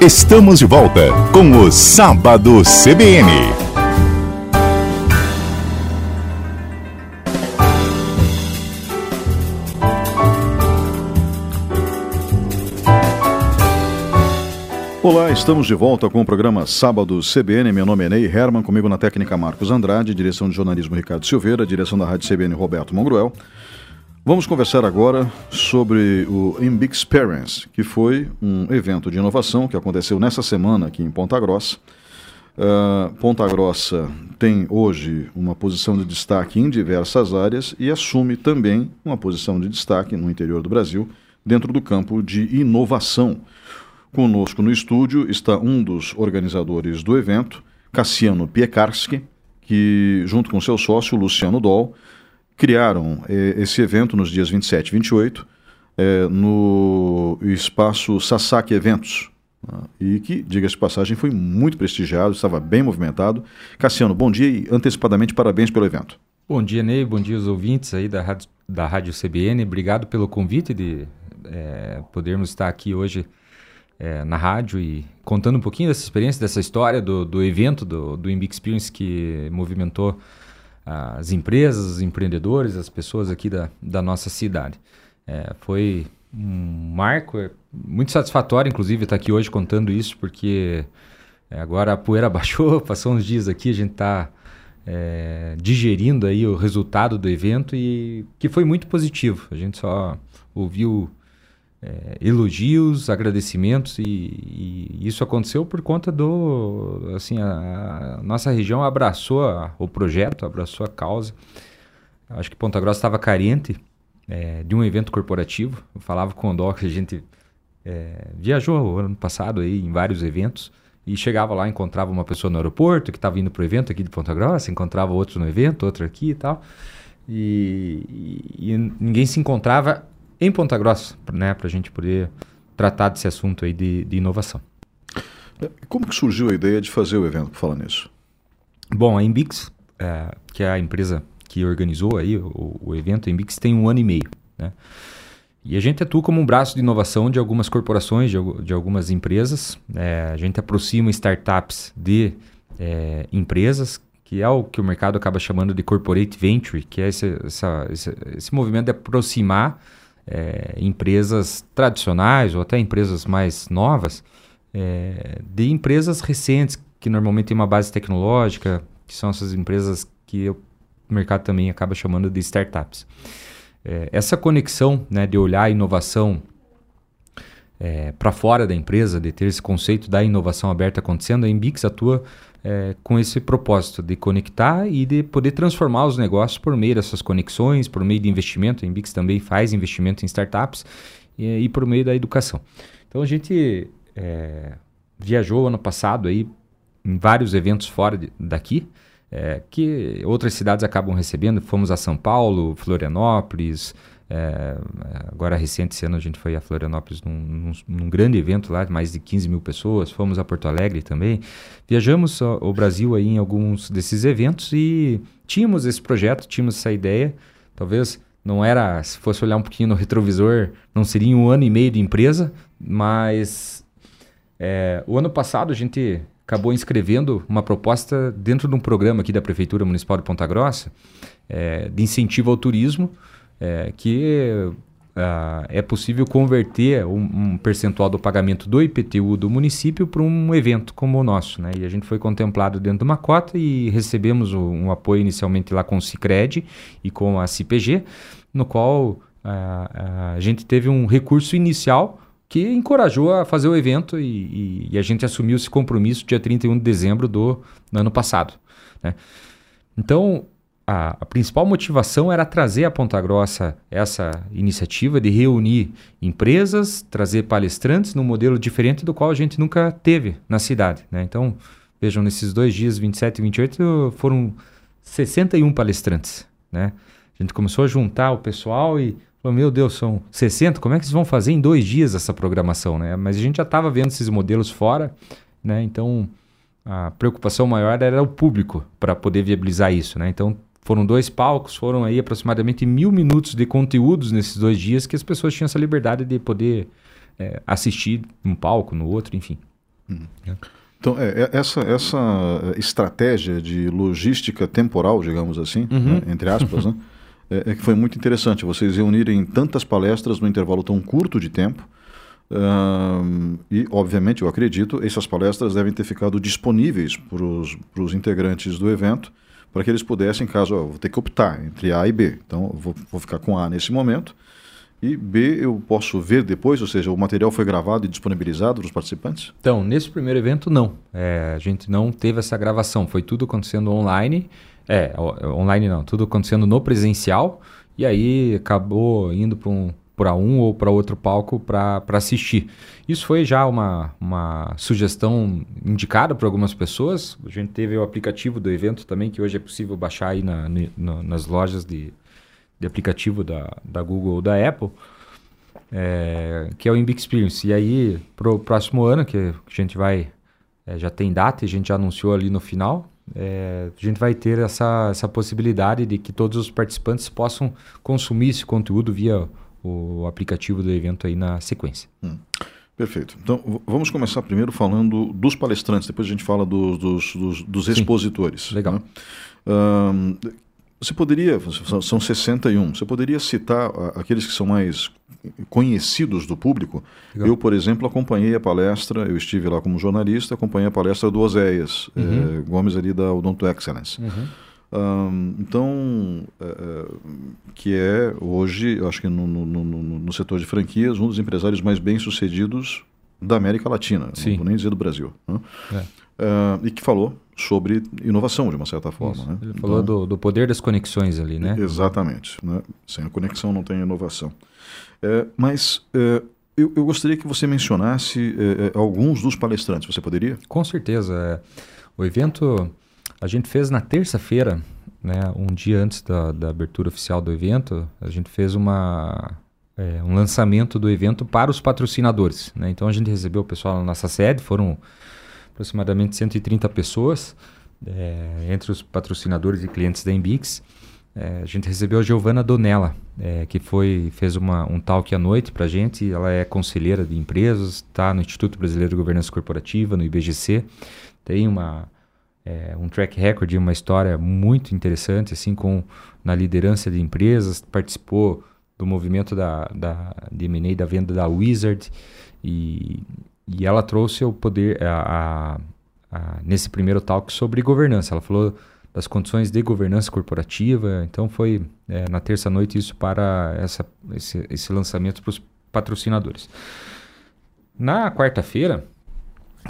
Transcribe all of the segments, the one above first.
Estamos de volta com o Sábado CBN. Olá, estamos de volta com o programa Sábado CBN. Meu nome é Ney Herman, comigo na técnica Marcos Andrade, direção de jornalismo Ricardo Silveira, direção da Rádio CBN Roberto Mongruel. Vamos conversar agora sobre o Imbic Experience, que foi um evento de inovação que aconteceu nessa semana aqui em Ponta Grossa. Uh, Ponta Grossa tem hoje uma posição de destaque em diversas áreas e assume também uma posição de destaque no interior do Brasil, dentro do campo de inovação. Conosco no estúdio está um dos organizadores do evento, Cassiano Piekarski, que, junto com seu sócio, Luciano Doll, criaram eh, esse evento nos dias 27 e 28 eh, no espaço Sasaki Eventos. Né, e que, diga-se de passagem, foi muito prestigiado, estava bem movimentado. Cassiano, bom dia e antecipadamente parabéns pelo evento. Bom dia, Ney. Bom dia aos ouvintes aí da Rádio, da Rádio CBN. Obrigado pelo convite de é, podermos estar aqui hoje é, na rádio e contando um pouquinho dessa experiência, dessa história do, do evento do, do Imbi Experience que movimentou as empresas, os empreendedores, as pessoas aqui da, da nossa cidade. É, foi um marco é muito satisfatório, inclusive, estar aqui hoje contando isso, porque é, agora a poeira baixou, passou uns dias aqui, a gente está é, digerindo aí o resultado do evento e que foi muito positivo. A gente só ouviu é, elogios, agradecimentos e, e, isso aconteceu por conta do assim a, a nossa região abraçou a, o projeto, abraçou a causa. Acho que Ponta Grossa estava carente é, de um evento corporativo. Eu falava com o Doc, a gente é, viajou ano passado aí em vários eventos e chegava lá, encontrava uma pessoa no aeroporto que estava indo para o evento aqui de Ponta Grossa, encontrava outro no evento, outro aqui e tal. E, e, e ninguém se encontrava em Ponta Grossa, né, para a gente poder tratar desse assunto aí de, de inovação. Como que surgiu a ideia de fazer o evento, por falar nisso? Bom, a Embix, é, que é a empresa que organizou aí o, o evento, a Embix tem um ano e meio, né? E a gente atua como um braço de inovação de algumas corporações, de, de algumas empresas. É, a gente aproxima startups de é, empresas, que é o que o mercado acaba chamando de corporate venture, que é esse, essa, esse, esse movimento de aproximar é, empresas tradicionais ou até empresas mais novas, é, de empresas recentes, que normalmente têm uma base tecnológica, que são essas empresas que o mercado também acaba chamando de startups. É, essa conexão né, de olhar a inovação é, para fora da empresa, de ter esse conceito da inovação aberta acontecendo, a Embix atua é, com esse propósito de conectar e de poder transformar os negócios por meio dessas conexões, por meio de investimento. A Embix também faz investimento em startups e, e por meio da educação. Então a gente é, viajou ano passado aí em vários eventos fora de, daqui, é, que outras cidades acabam recebendo. Fomos a São Paulo, Florianópolis, é, agora, recente, esse ano, a gente foi a Florianópolis num, num, num, grande evento lá, mais de 15 mil pessoas. Fomos a Porto Alegre também. Viajamos o, Brasil aí em alguns desses eventos e tínhamos esse projeto, tínhamos essa ideia. Talvez não era, se fosse olhar um pouquinho no retrovisor, não seria um ano e meio de empresa, mas é, o ano passado a gente acabou inscrevendo uma proposta dentro de um programa aqui da Prefeitura Municipal de Ponta Grossa é, de incentivo ao turismo é, que uh, é possível converter um, um, percentual do pagamento do IPTU do município para um evento como o nosso. Né? E a gente foi contemplado dentro de uma cota e recebemos um, um apoio inicialmente lá com o Cicred e com a CPG, no qual uh, uh, a gente teve um recurso inicial que encorajou a fazer o evento e, e, e, a gente assumiu esse compromisso dia 31 de dezembro do, do ano passado. Né? Então, a, a, principal motivação era trazer a Ponta Grossa essa iniciativa de reunir empresas, trazer palestrantes num modelo diferente do qual a gente nunca teve na cidade. Né? Então, vejam, nesses dois dias, 27 e 28, foram 61 palestrantes. Né? A gente começou a juntar o pessoal e falou, meu Deus, são 60, como é que vocês vão fazer em dois dias essa programação? Né? Mas a gente já estava vendo esses modelos fora, né? então a preocupação maior era o público para poder viabilizar isso. Né? Então foram dois palcos, foram aí aproximadamente mil minutos de conteúdos nesses dois dias que as pessoas tinham essa liberdade de poder é, assistir um palco, no outro, enfim. Hum. É. Então, é, é, essa, essa estratégia de logística temporal, digamos assim, uhum. né, entre aspas, né, é, é, que foi muito interessante. Vocês reunirem tantas palestras num intervalo tão curto de tempo. Uh, e, obviamente, eu acredito, essas palestras devem ter ficado disponíveis para os integrantes do evento, para que eles pudessem, caso eu vou ter que optar entre A e B. Então, vou, vou ficar com A nesse momento. E B, eu posso ver depois, ou seja, o material foi gravado e disponibilizado para os participantes? Então, nesse primeiro evento, não. É, a gente não teve essa gravação, foi tudo acontecendo online. É, online não, tudo acontecendo no presencial. E aí acabou indo para um, para um ou para outro palco para assistir. Isso foi já uma, uma sugestão indicada por algumas pessoas. A gente teve o aplicativo do evento também, que hoje é possível baixar aí na, na, nas lojas de, de aplicativo da, da Google ou da Apple, é, que é o Imbi Experience. E aí, para o próximo ano, que a gente vai, é, já tem data, a gente já anunciou ali no final, é, a gente vai ter essa, essa possibilidade de que todos os participantes possam consumir esse conteúdo via o aplicativo do evento aí na sequência. Hum. Perfeito. Então, vamos começar primeiro falando dos palestrantes, depois a gente fala dos, dos, dos, dos expositores. Legal. Né? Um, você poderia, são 61, você poderia citar aqueles que são mais conhecidos do público? Legal. Eu, por exemplo, acompanhei a palestra, eu estive lá como jornalista, acompanhei a palestra do Oséias uhum. é, Gomes ali da Odonto Excellence. Uhum. Então, é, que é hoje, acho que no, no, no, no, setor de franquias, um dos empresários mais bem-sucedidos da América Latina, Sim. não vou nem dizer do Brasil. Né? É. E que falou sobre inovação, de uma certa forma. Né? Ele falou então, do, do, poder das conexões ali, né? Exatamente. Né? Sem a conexão não tem inovação. É, mas é, eu, eu, gostaria que você mencionasse é, é alguns dos palestrantes. Você poderia? Com certeza. É, o evento a gente fez na terça-feira, né, um dia antes da, da, abertura oficial do evento, a gente fez uma, é, um lançamento do evento para os patrocinadores. Né? Então a gente recebeu o pessoal na nossa sede, foram aproximadamente 130 pessoas, é, entre os patrocinadores e clientes da Embix. É, a gente recebeu a Giovana Donella, é, que foi fez uma, um talk à noite para a gente. Ela é conselheira de empresas, está no Instituto Brasileiro de Governança Corporativa, no IBGC. Tem uma, é, um track record, uma história muito interessante, assim, com na liderança de empresas. Participou do movimento da, da, de M&A da venda da Wizard e, e ela trouxe o poder a, a, a, nesse primeiro talk sobre governança. Ela falou das condições de governança corporativa. Então foi é, na terça noite isso para essa, esse, esse lançamento para os patrocinadores. Na quarta-feira,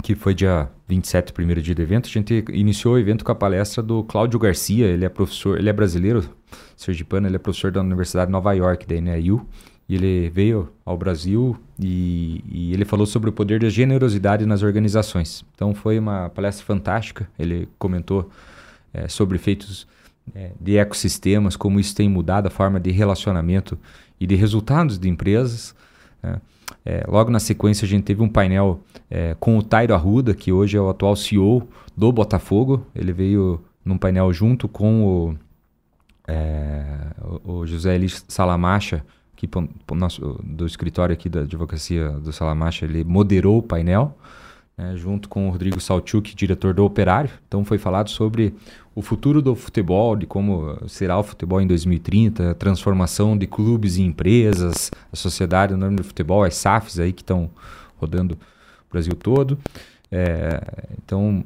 que foi dia 27, primeiro dia do evento, a gente iniciou o evento com a palestra do Cláudio Garcia. Ele é professor, ele é brasileiro, sergipano, ele é professor da Universidade de Nova York, da NIU. E ele veio ao Brasil e, e, ele falou sobre o poder da generosidade nas organizações. Então foi uma palestra fantástica. Ele comentou é, sobre efeitos é, de ecossistemas, como isso tem mudado a forma de relacionamento e de resultados de empresas. Né? É, logo na sequência a gente teve um painel é, com o Tairo Arruda, que hoje é o atual CEO do Botafogo. Ele veio num painel junto com o, é, o José Elis Salamacha, que do escritório aqui da advocacia do Salamacha, ele moderou o painel, né, junto com o Rodrigo Salchuk, diretor do Operário. Então foi falado sobre o futuro do futebol, de como será o futebol em 2030, a transformação de clubes e empresas, a sociedade no do futebol, as SAFs aí que estão rodando o Brasil todo. É, então,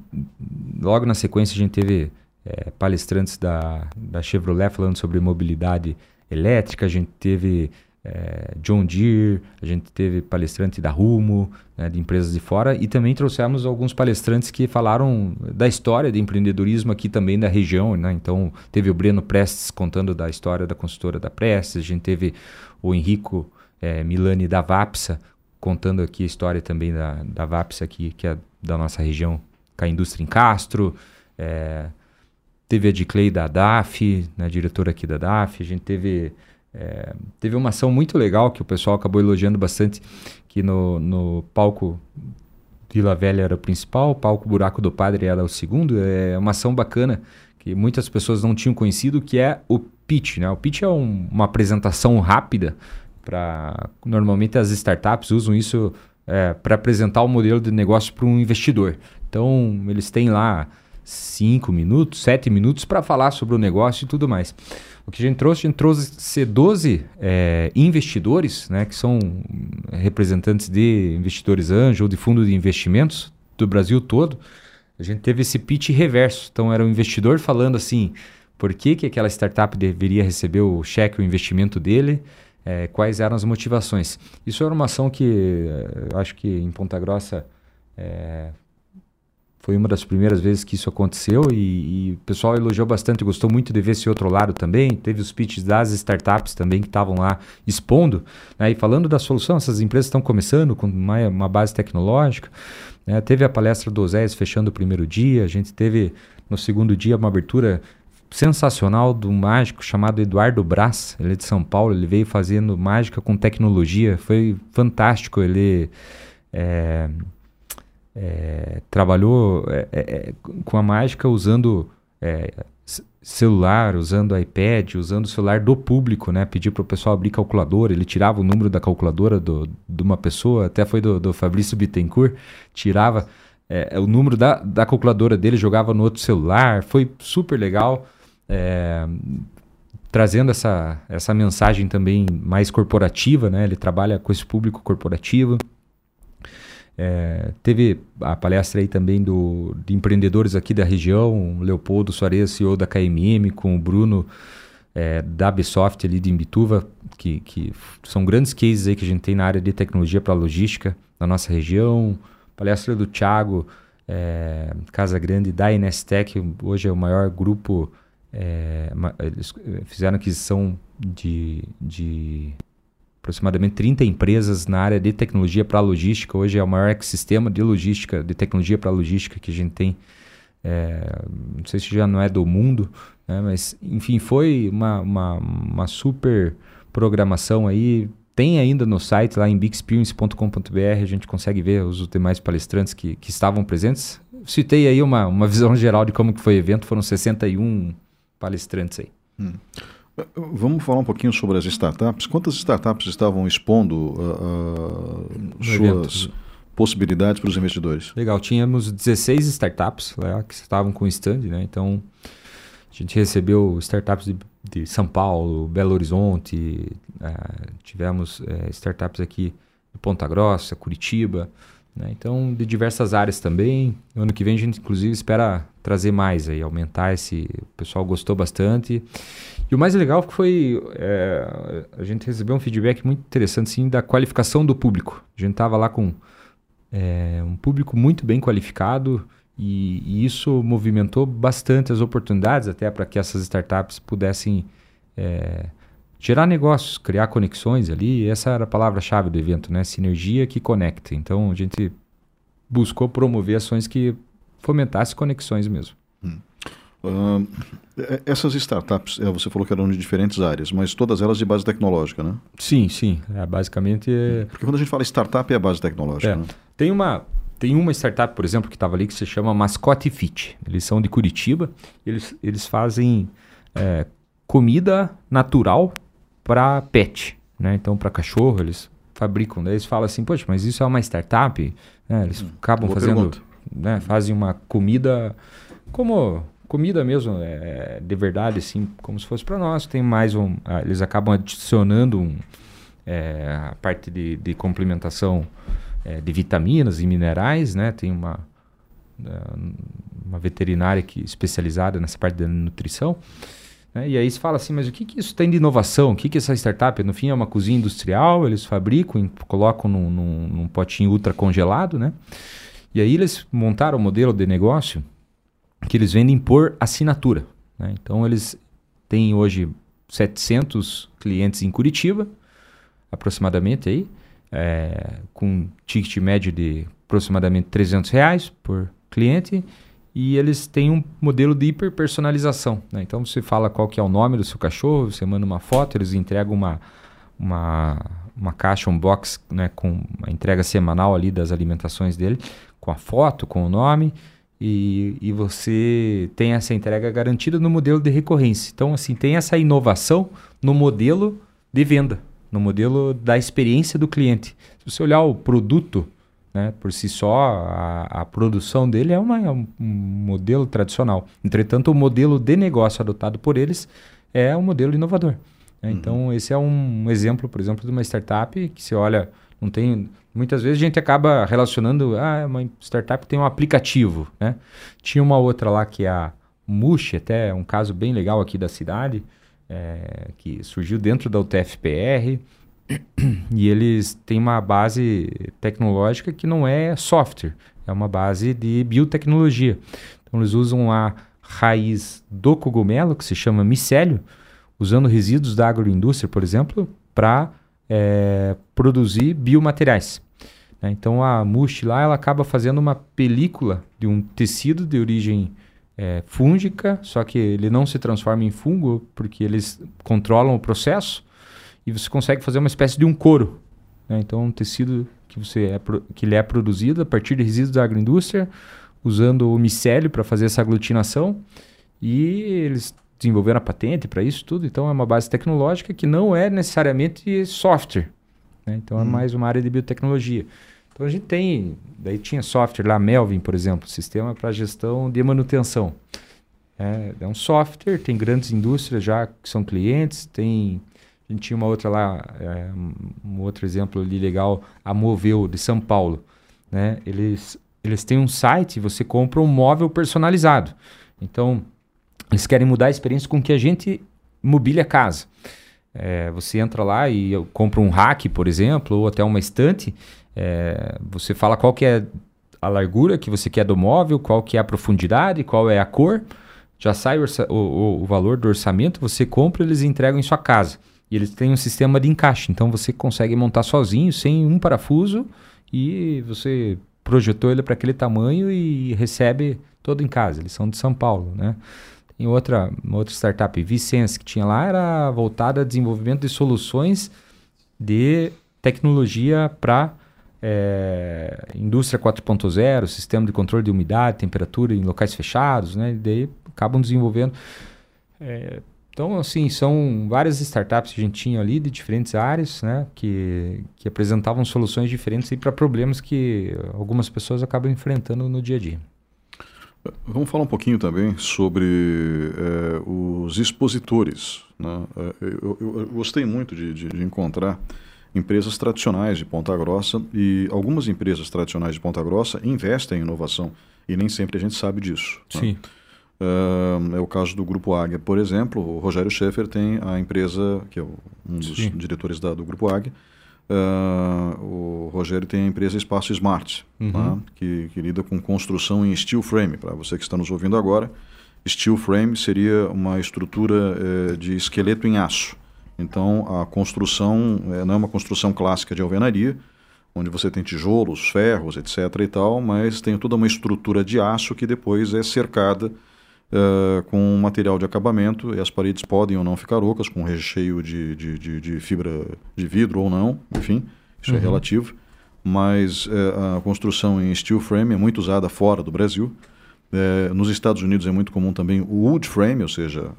logo na sequência a gente teve é, palestrantes da, da Chevrolet falando sobre mobilidade elétrica, a gente teve é, John Deere, a gente teve palestrante da Rumo, né, de empresas de fora, e também trouxemos alguns palestrantes que falaram da história de empreendedorismo aqui também da região. Né? Então, teve o Breno Prestes contando da história da consultora da Prestes, a gente teve o Henrico é, Milani da Vapsa contando aqui a história também da, da Vapsa aqui, que é da nossa região, com a indústria em Castro. É, teve a de Clay da DAF, né, diretora aqui da DAF, a gente teve é, teve uma ação muito legal que o pessoal acabou elogiando bastante, que no, no palco Vila Velha era o principal, o palco Buraco do Padre era o segundo. É uma ação bacana que muitas pessoas não tinham conhecido, que é o pitch. Né? O pitch é um, uma apresentação rápida para normalmente as startups usam isso é, para apresentar o modelo de negócio para um investidor. Então, eles têm lá cinco minutos, sete minutos para falar sobre o negócio e tudo mais. O que a gente trouxe, a gente trouxe 12 é, investidores, né, que são representantes de investidores anjo ou de fundo de investimentos do Brasil todo. A gente teve esse pitch reverso. Então, era um investidor falando assim, por que, que aquela startup deveria receber o cheque, o investimento dele, é, quais eram as motivações. Isso era uma ação que eu acho que em Ponta Grossa é, foi uma das primeiras vezes que isso aconteceu e, e, o pessoal elogiou bastante, gostou muito de ver esse outro lado também. Teve os pitches das startups também que estavam lá expondo. Né? E falando da solução, essas empresas estão começando com uma, uma base tecnológica. Né? Teve a palestra do Osés fechando o primeiro dia, a gente teve no segundo dia uma abertura sensacional do mágico chamado Eduardo Brás, ele é de São Paulo, ele veio fazendo mágica com tecnologia, foi fantástico, ele... É, é, trabalhou é, é, é com a mágica usando é, celular, usando iPad, usando o celular do público, né? Pedir para o pessoal abrir calculadora, ele tirava o número da calculadora do, de uma pessoa, até foi do, do Fabrício Bittencourt, tirava é, o número da, da calculadora dele, jogava no outro celular, foi super legal. trazendo essa, essa mensagem também mais corporativa, né? Ele trabalha com esse público corporativo. É, teve a palestra aí também do, de empreendedores aqui da região, Leopoldo Soares, CEO da KMM, com o Bruno é, da Bsoft ali de Imbituva, que, que são grandes cases aí que a gente tem na área de tecnologia para logística na nossa região. Palestra do Thiago é, Casa Grande da Inestec, hoje é o maior grupo, é, eles fizeram aquisição de, de aproximadamente 30 empresas na área de tecnologia para logística. Hoje é o maior ecossistema de logística, de tecnologia para logística que a gente tem. É, não sei se já não é do mundo, né? mas enfim, foi uma, uma, uma, super programação aí. Tem ainda no site lá em bigexperience.com.br, a gente consegue ver os demais palestrantes que, que estavam presentes. Citei aí uma, uma visão geral de como que foi o evento, foram 61 palestrantes aí. Hum. Vamos falar um pouquinho sobre as startups. Quantas startups estavam expondo uh, uh, suas evento. possibilidades para os investidores? Legal, tínhamos 16 startups que estavam com stand, né? Então a gente recebeu startups de, de São Paulo, Belo Horizonte, uh, tivemos uh, startups aqui de Ponta Grossa, Curitiba. Né? Então, de diversas áreas também. Ano que vem a gente, inclusive, espera trazer mais aí, aumentar esse. O pessoal gostou bastante. E o mais legal foi é, a gente recebeu um feedback muito interessante sim, da qualificação do público. A gente estava lá com é, um público muito bem qualificado e, e, isso movimentou bastante as oportunidades até para que essas startups pudessem é, gerar negócios, criar conexões ali. Essa era a palavra-chave do evento, né? Sinergia que conecta. Então a gente buscou promover ações que fomentassem conexões mesmo. Hum. Uh, essas startups, é, você falou que eram de diferentes áreas, mas todas elas de base tecnológica, né? Sim, sim. É, basicamente. É... Porque quando a gente fala startup é a base tecnológica. É. Né? Tem uma. Tem uma startup, por exemplo, que estava ali que se chama Mascote Fit. Eles são de Curitiba. Eles, eles fazem é, comida natural para pet, né? Então, para cachorro, eles fabricam. Daí eles falam assim, poxa, mas isso é uma startup? É, eles hum, acabam fazendo, né? Fazem uma comida como comida mesmo, é, de verdade, assim, como se fosse para nós. Tem mais um, ah, eles acabam adicionando um, é, a parte de, de complementação é, de vitaminas e minerais, né? Tem uma é, uma veterinária que especializada nessa parte da nutrição. Né? E aí se fala assim, mas o que, que isso tem de inovação? O que, que essa startup, no fim, é uma cozinha industrial, eles fabricam, colocam num, num, num potinho ultra congelado, né? E aí eles montaram um modelo de negócio que eles vendem por assinatura. Né? Então eles têm hoje 700 clientes em Curitiba, aproximadamente aí, é, com ticket médio de aproximadamente 300 reais por cliente e eles têm um modelo de hiperpersonalização. Né? Então você fala qual que é o nome do seu cachorro, você manda uma foto, eles entregam uma, uma, uma caixa, um box né, com a entrega semanal ali das alimentações dele, com a foto, com o nome, e, e você tem essa entrega garantida no modelo de recorrência. Então, assim, tem essa inovação no modelo de venda. no modelo da experiência do cliente. Se você olhar o produto né, por si só, a, a produção dele é, uma, é um modelo tradicional. Entretanto, o modelo de negócio adotado por eles é um modelo inovador. Né? Uhum. Então, esse é um exemplo, por exemplo, de uma startup que você olha, não tem. Muitas vezes a gente acaba relacionando, ah, uma startup tem um aplicativo, né? Tinha uma outra lá que é a Mush, até um caso bem legal aqui da cidade, é, que surgiu dentro da UTFPR, e eles têm uma base tecnológica que não é software, é uma base de biotecnologia. Então eles usam a raiz do cogumelo, que se chama micélio, usando resíduos da agroindústria, por exemplo, para é, produzir biomateriais. Né? Então a Mush lá ela acaba fazendo uma película de um tecido de origem é, fúngica, só que ele não se transforma em fungo porque eles controlam o processo e você consegue fazer uma espécie de um couro. Né? Então, um tecido que, você é, que ele é produzido a partir de resíduos da agroindústria, usando o micélio para fazer essa aglutinação. E eles desenvolveram a patente para isso tudo. Então, é uma base tecnológica que não é necessariamente software. Né? Então, hum. é mais uma área de biotecnologia. Então, a gente tem... Daí tinha software lá, Melvin, por exemplo, sistema para gestão de manutenção. É, é um software, tem grandes indústrias já que são clientes, tem a gente tinha uma outra lá, é, um outro exemplo ali legal, a Moveu, de São Paulo. Né? Eles, eles têm um site, você compra um móvel personalizado. Então, eles querem mudar a experiência com que a gente mobília a casa. É, você entra lá e compra um rack, por exemplo, ou até uma estante. É, você fala qual que é a largura que você quer do móvel, qual que é a profundidade, qual é a cor. Já sai o, o, o valor do orçamento, você compra e eles entregam em sua casa. E eles têm um sistema de encaixe, então você consegue montar sozinho, sem um parafuso, e você projetou ele para aquele tamanho e recebe todo em casa. Eles são de São Paulo, né? Tem outra, outra startup, Vicense, que tinha lá, era voltada a desenvolvimento de soluções de tecnologia para é, indústria 4.0, sistema de controle de umidade, temperatura em locais fechados, né? E daí acabam desenvolvendo é, então, assim, são várias startups que a gente tinha ali de diferentes áreas, né, que, que apresentavam soluções diferentes para problemas que algumas pessoas acabam enfrentando no dia a dia. Vamos falar um pouquinho também sobre é, os expositores. Né? É, eu, eu, eu, gostei muito de, de, de, encontrar empresas tradicionais de Ponta Grossa e algumas empresas tradicionais de Ponta Grossa investem em inovação e nem sempre a gente sabe disso. Né? Sim. Né? É o caso do Grupo Águia, por exemplo. O Rogério Schaefer tem a empresa, que é um dos Sim. diretores da, do Grupo Águia. Uh, o Rogério tem a empresa Espaço Smart, uhum. tá? que, que, lida com construção em steel frame. Para você que está nos ouvindo agora, steel frame seria uma estrutura eh, de esqueleto em aço. Então, a construção eh, não é uma construção clássica de alvenaria, onde você tem tijolos, ferros, etc. e tal, mas tem toda uma estrutura de aço que depois é cercada uh, com material de acabamento e as paredes podem ou não ficar ocas, com recheio de, de, de, de fibra de vidro ou não, enfim, isso é uhum. é relativo. Mas uh, a construção em steel frame é muito usada fora do Brasil. Uh, nos Estados Unidos é muito comum também o wood frame, ou seja,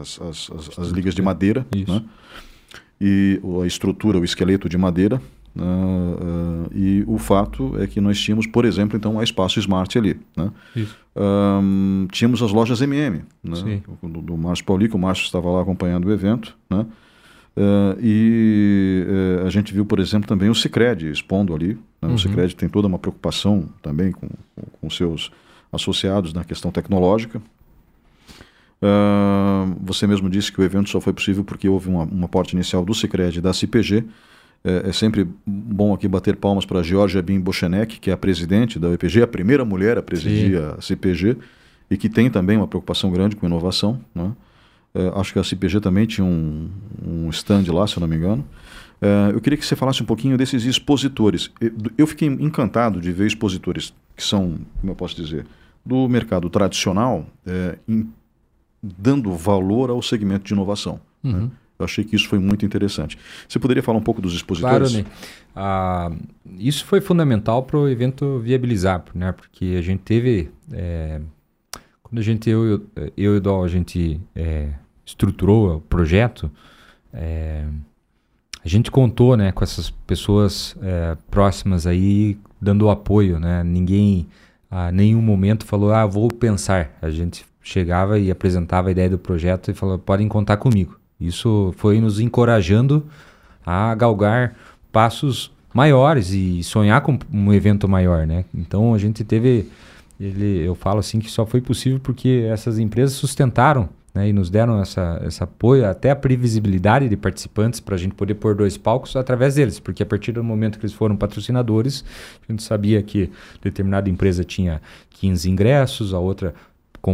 as, as, as, as, ligas de madeira. Né? E a estrutura, o esqueleto de madeira, Uh, uh, e o fato é que nós tínhamos, por exemplo, então, a Espaço Smart ali. Né? Um, tínhamos as lojas MM, né? do, do Márcio Pauli, que o Márcio estava lá acompanhando o evento. Né? Uh, e a gente viu, por exemplo, também o Cicred expondo ali. Né? Uhum. O Cicred tem toda uma preocupação também com, com seus associados na questão tecnológica. você mesmo disse que o evento só foi possível porque houve uma, uma porta inicial do Cicred e da CPG, é, é, sempre bom aqui bater palmas para a Georgia Bin Bochenek, que é a presidente da UEPG, a primeira mulher a presidir Sim. a CPG, e que tem também uma preocupação grande com inovação. Né? É, acho que a CPG também tinha um, um stand lá, se eu não me engano. É, eu queria que você falasse um pouquinho desses expositores. Eu fiquei encantado de ver expositores que são, como eu posso dizer, do mercado tradicional, é, em, dando valor ao segmento de inovação. Né? Uhum. Né? Eu achei que isso foi muito interessante. Você poderia falar um pouco dos expositores? Claro, Ney. Ah, isso foi fundamental para o evento viabilizar, né? Porque a gente teve... É, quando a gente, eu, eu, eu e o Dol, a gente é, estruturou o projeto, é, a gente contou né, com essas pessoas é, próximas aí dando apoio. Né? Ninguém a nenhum momento falou, ah, vou pensar. A gente chegava e apresentava a ideia do projeto e falou, podem contar comigo. Isso foi nos encorajando a galgar passos maiores e sonhar com um evento maior, né? Então a gente teve, ele, eu falo assim que só foi possível porque essas empresas sustentaram né, e nos deram essa, esse apoio, até a previsibilidade de participantes para a gente poder pôr dois palcos através deles, porque a partir do momento que eles foram patrocinadores, a gente sabia que determinada empresa tinha 15 ingressos, a outra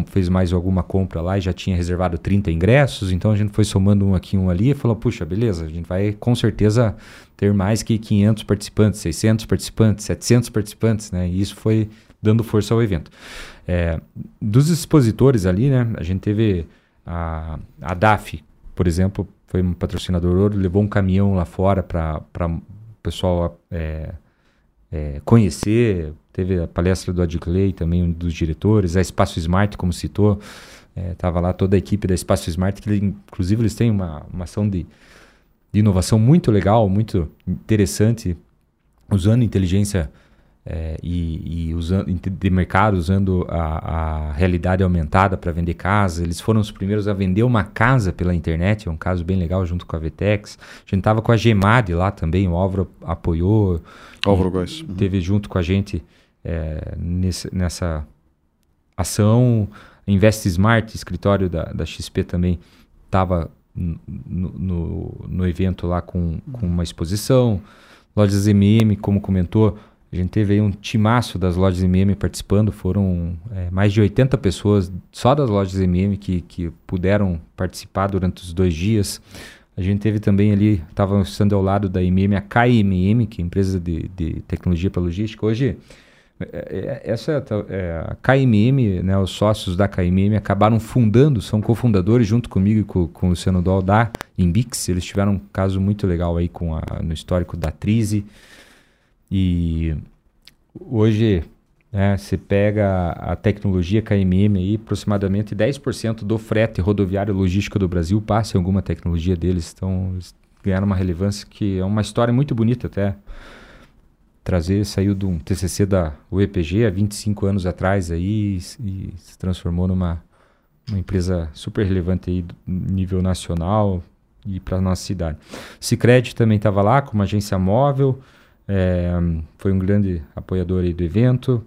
fez mais alguma compra lá e já tinha reservado 30 ingressos, então a gente foi somando um aqui um ali e falou, puxa, beleza, a gente vai com certeza ter mais que 500 participantes, 600 participantes, 700 participantes, né, e isso foi dando força ao evento. É, dos expositores ali, né, a gente teve a, a DAF, por exemplo, foi um patrocinador ouro, levou um caminhão lá fora para o pessoal é, é, conhecer. Teve a palestra do Adiclay também, um dos diretores. A Espaço Smart, como citou, estava é, lá toda a equipe da Espaço Smart, que inclusive eles têm uma, uma ação de, de inovação muito legal, muito interessante, usando inteligência artificial é, e, e, usando de mercado usando a, a realidade aumentada para vender casa. Eles foram os primeiros a vender uma casa pela internet, é um caso bem legal junto com a Vetex. A gente estava com a Gemad lá também, o Álvaro apoiou. Álvaro Góes. Uhum. Teve junto com a gente é, nesse, nessa ação. Invest Smart, escritório da, da XP também, estava no, no, no, evento lá com, com uma exposição. Lojas MM, como comentou, a gente teve aí um timaço das lojas MM participando, foram é, mais de 80 pessoas só das lojas MM que, que puderam participar durante os dois dias. A gente teve também ali, estava estando ao lado da MM, a KMM, que é empresa de, de tecnologia para logística. Hoje, é, é, essa é, a KMM, né, os sócios da KMM acabaram fundando, são cofundadores junto comigo e com, com o Luciano Dol da Imbix. Eles tiveram um caso muito legal aí com a, no histórico da Trize. E hoje né, você pega a tecnologia KMM aí, aproximadamente 10% do frete rodoviário logístico do Brasil passa em alguma tecnologia deles. Então, eles ganharam uma relevância que é uma história muito bonita até. Trazer, saiu de um TCC da UEPG há 25 anos atrás aí e, se transformou numa uma empresa super relevante aí nível nacional e para nossa cidade. Cicred também estava lá como agência móvel, é, foi um grande apoiador do evento.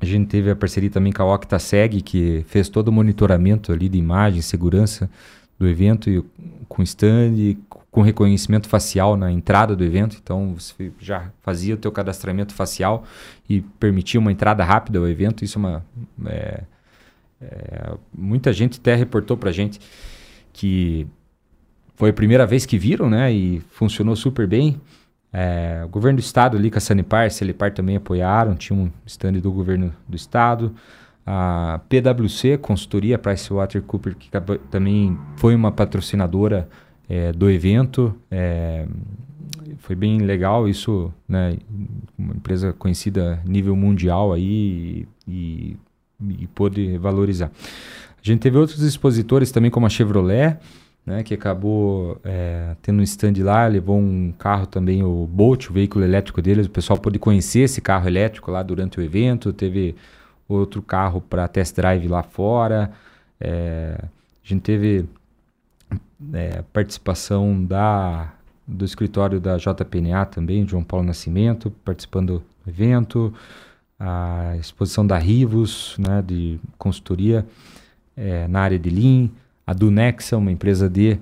A gente teve a parceria também com a OctaSeg, que fez todo o monitoramento ali de imagem, segurança do evento, e com stand, com reconhecimento facial na entrada do evento. Então, você já fazia o teu cadastramento facial e permitia uma entrada rápida ao evento. Isso é uma... É, é, muita gente até reportou para a gente que foi a primeira vez que viram, né? E funcionou super bem. É, o governo do estado ali com a Sanipar, Celipar também apoiaram, tinha um stand do governo do estado. A PwC, consultoria PricewaterhouseCoopers, que também foi uma patrocinadora é, do evento. É, foi bem legal isso, né? Uma empresa conhecida nível mundial aí e, e, e pôde valorizar. A gente teve outros expositores também, como a Chevrolet, né, que acabou é, tendo um stand lá, levou um carro também, o Bolt, o veículo elétrico deles, o pessoal pôde conhecer esse carro elétrico lá durante o evento, teve outro carro para test drive lá fora, é, a gente teve é, participação da, do escritório da JPNA também, João Paulo Nascimento, participando do evento, a exposição da Rivos, né, de consultoria é, na área de Lean, a Dunexa, uma empresa de